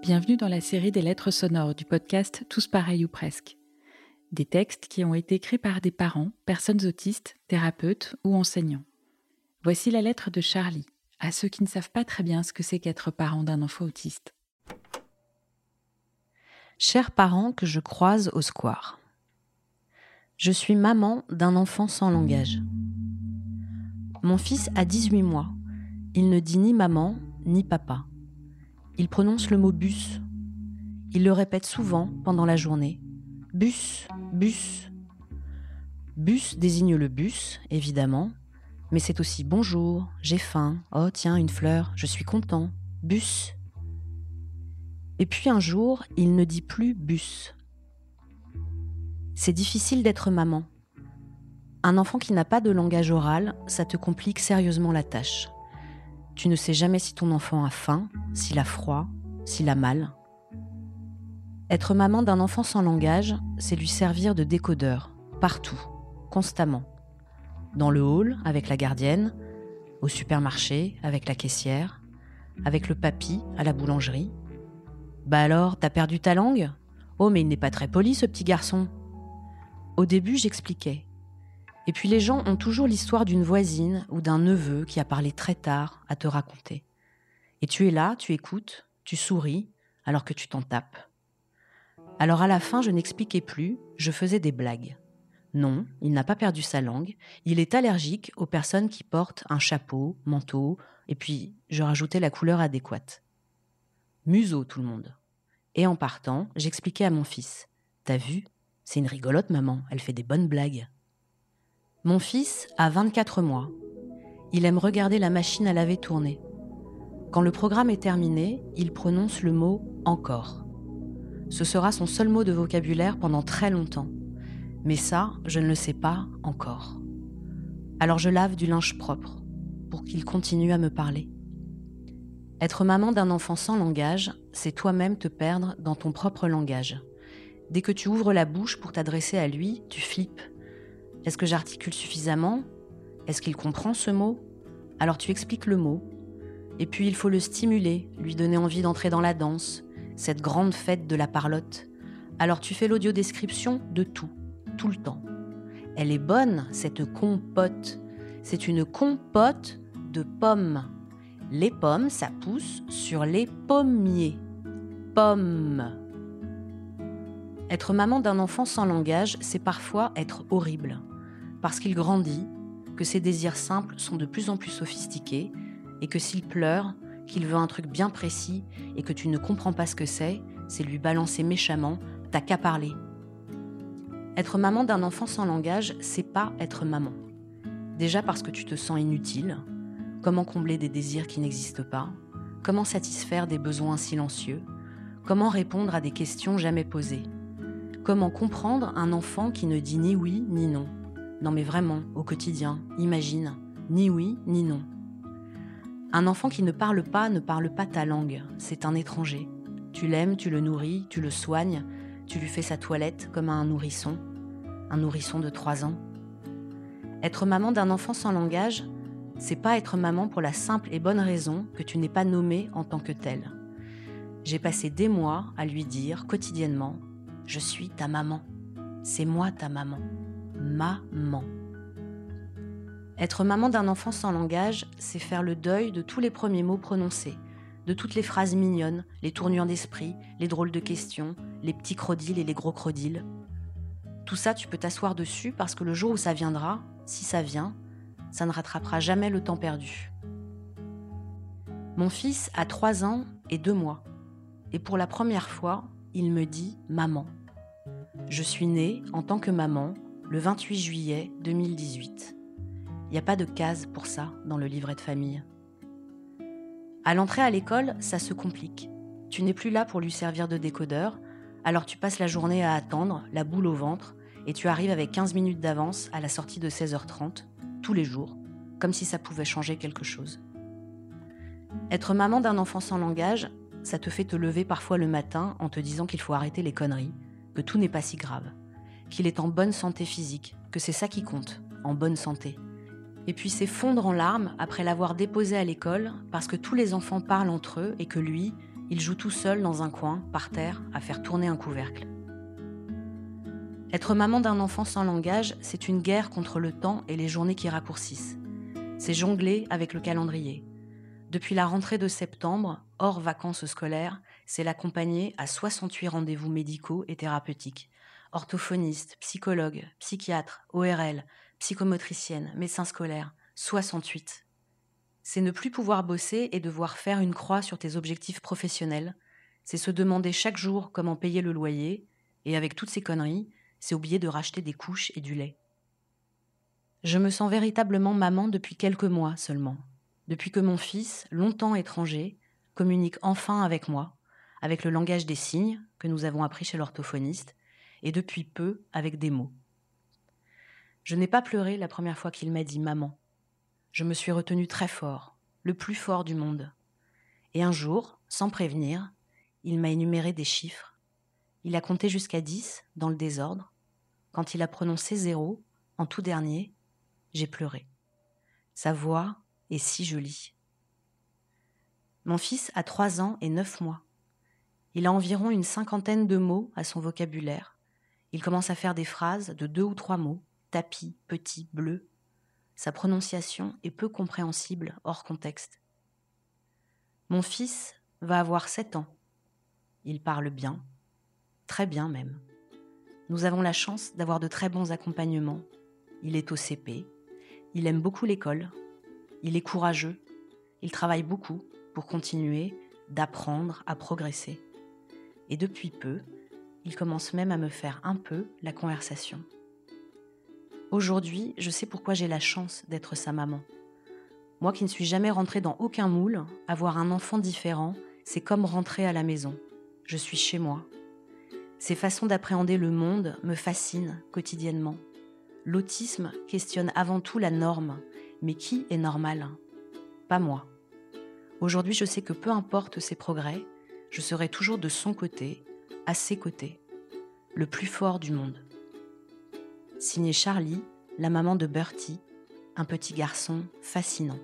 Bienvenue dans la série des lettres sonores du podcast Tous pareils ou presque. Des textes qui ont été écrits par des parents, personnes autistes, thérapeutes ou enseignants. Voici la lettre de Charlie, à ceux qui ne savent pas très bien ce que c'est qu'être parent d'un enfant autiste. Chers parents que je croise au square. Je suis maman d'un enfant sans langage. Mon fils a 18 mois. Il ne dit ni maman ni papa. Il prononce le mot bus. Il le répète souvent pendant la journée. Bus, bus. Bus désigne le bus, évidemment, mais c'est aussi bonjour, j'ai faim, oh tiens, une fleur, je suis content, bus. Et puis un jour, il ne dit plus bus. C'est difficile d'être maman. Un enfant qui n'a pas de langage oral, ça te complique sérieusement la tâche. Tu ne sais jamais si ton enfant a faim, s'il a froid, s'il a mal. Être maman d'un enfant sans langage, c'est lui servir de décodeur, partout, constamment. Dans le hall, avec la gardienne, au supermarché, avec la caissière, avec le papy, à la boulangerie. Bah alors, t'as perdu ta langue? Oh, mais il n'est pas très poli, ce petit garçon. Au début, j'expliquais. Et puis les gens ont toujours l'histoire d'une voisine ou d'un neveu qui a parlé très tard à te raconter. Et tu es là, tu écoutes, tu souris, alors que tu t'en tapes. Alors à la fin, je n'expliquais plus, je faisais des blagues. Non, il n'a pas perdu sa langue, il est allergique aux personnes qui portent un chapeau, manteau, et puis je rajoutais la couleur adéquate. Museau tout le monde. Et en partant, j'expliquais à mon fils. T'as vu? C'est une rigolote, maman, elle fait des bonnes blagues. Mon fils a 24 mois. Il aime regarder la machine à laver tourner. Quand le programme est terminé, il prononce le mot encore. Ce sera son seul mot de vocabulaire pendant très longtemps. Mais ça, je ne le sais pas encore. Alors je lave du linge propre pour qu'il continue à me parler. Être maman d'un enfant sans langage, c'est toi-même te perdre dans ton propre langage. Dès que tu ouvres la bouche pour t'adresser à lui, tu flippes. Est-ce que j'articule suffisamment? Est-ce qu'il comprend ce mot? Alors tu expliques le mot. Et puis il faut le stimuler, lui donner envie d'entrer dans la danse, cette grande fête de la parlotte. Alors tu fais l'audio-description de tout, tout le temps. Elle est bonne, cette compote. C'est une compote de pommes. Les pommes, ça pousse sur les pommiers. Pommes. Être maman d'un enfant sans langage, c'est parfois être horrible, parce qu'il grandit, que ses désirs simples sont de plus en plus sophistiqués, et que s'il pleure, qu'il veut un truc bien précis, et que tu ne comprends pas ce que c'est, c'est lui balancer méchamment, t'as qu'à parler. Être maman d'un enfant sans langage, c'est pas être maman. Déjà parce que tu te sens inutile, comment combler des désirs qui n'existent pas, comment satisfaire des besoins silencieux, comment répondre à des questions jamais posées? Comment comprendre un enfant qui ne dit ni oui ni non? Non mais vraiment, au quotidien, imagine, ni oui ni non. Un enfant qui ne parle pas ne parle pas ta langue, c'est un étranger. Tu l'aimes, tu le nourris, tu le soignes, tu lui fais sa toilette comme à un nourrisson, un nourrisson de 3 ans. Être maman d'un enfant sans langage, c'est pas être maman pour la simple et bonne raison que tu n'es pas nommée en tant que telle. J'ai passé des mois à lui dire quotidiennement je suis ta maman. C'est moi ta maman. Maman. Être maman d'un enfant sans langage, c'est faire le deuil de tous les premiers mots prononcés, de toutes les phrases mignonnes, les tournures d'esprit, les drôles de questions, les petits crodiles et les gros crodiles. Tout ça, tu peux t'asseoir dessus parce que le jour où ça viendra, si ça vient, ça ne rattrapera jamais le temps perdu. Mon fils a 3 ans et 2 mois. Et pour la première fois, il me dit maman. Je suis née en tant que maman le 28 juillet 2018. Il n'y a pas de case pour ça dans le livret de famille. À l'entrée à l'école, ça se complique. Tu n'es plus là pour lui servir de décodeur, alors tu passes la journée à attendre, la boule au ventre, et tu arrives avec 15 minutes d'avance à la sortie de 16h30, tous les jours, comme si ça pouvait changer quelque chose. Être maman d'un enfant sans langage, ça te fait te lever parfois le matin en te disant qu'il faut arrêter les conneries, que tout n'est pas si grave, qu'il est en bonne santé physique, que c'est ça qui compte, en bonne santé. Et puis s'effondre en larmes après l'avoir déposé à l'école parce que tous les enfants parlent entre eux et que lui, Il joue tout seul dans un coin, par terre, à faire tourner un couvercle. Être maman d'un enfant sans langage, c'est une guerre contre le temps et les journées qui raccourcissent. C'est jongler avec le calendrier. Depuis la rentrée de septembre, hors vacances scolaires, c'est l'accompagner à 68 rendez-vous médicaux et thérapeutiques. Orthophoniste, psychologue, psychiatre, ORL, psychomotricienne, médecin scolaire, 68. C'est ne plus pouvoir bosser et devoir faire une croix sur tes objectifs professionnels. C'est se demander chaque jour comment payer le loyer. Et avec toutes ces conneries, c'est oublier de racheter des couches et du lait. Je me sens véritablement maman depuis quelques mois seulement, depuis que mon fils, longtemps étranger, communique enfin avec moi, avec le langage des signes que nous avons appris chez l'orthophoniste, et depuis peu avec des mots. Je n'ai pas pleuré la première fois qu'il m'a dit maman. Je me suis retenue très fort, le plus fort du monde. Et un jour, sans prévenir, il m'a énuméré des chiffres il a compté jusqu'à dix dans le désordre. Quand il a prononcé zéro, en tout dernier, j'ai pleuré. Sa voix est si jolie. Mon fils a trois ans et neuf mois. Il a environ une cinquantaine de mots à son vocabulaire. Il commence à faire des phrases de deux ou trois mots tapis, petit, bleu. Sa prononciation est peu compréhensible hors contexte. Mon fils va avoir sept ans. Il parle bien, très bien même. Nous avons la chance d'avoir de très bons accompagnements. Il est au CP, il aime beaucoup l'école, il est courageux, il travaille beaucoup pour continuer d'apprendre à progresser. Et depuis peu, il commence même à me faire un peu la conversation. Aujourd'hui, je sais pourquoi j'ai la chance d'être sa maman. Moi qui ne suis jamais rentrée dans aucun moule, avoir un enfant différent, c'est comme rentrer à la maison. Je suis chez moi, ces façons d'appréhender le monde me fascinent quotidiennement. L'autisme questionne avant tout la norme, mais qui est normal? Pas moi. Aujourd'hui, je sais que peu importe ses progrès, je serai toujours de son côté, à ses côtés, le plus fort du monde. Signé Charlie, la maman de Bertie, un petit garçon fascinant.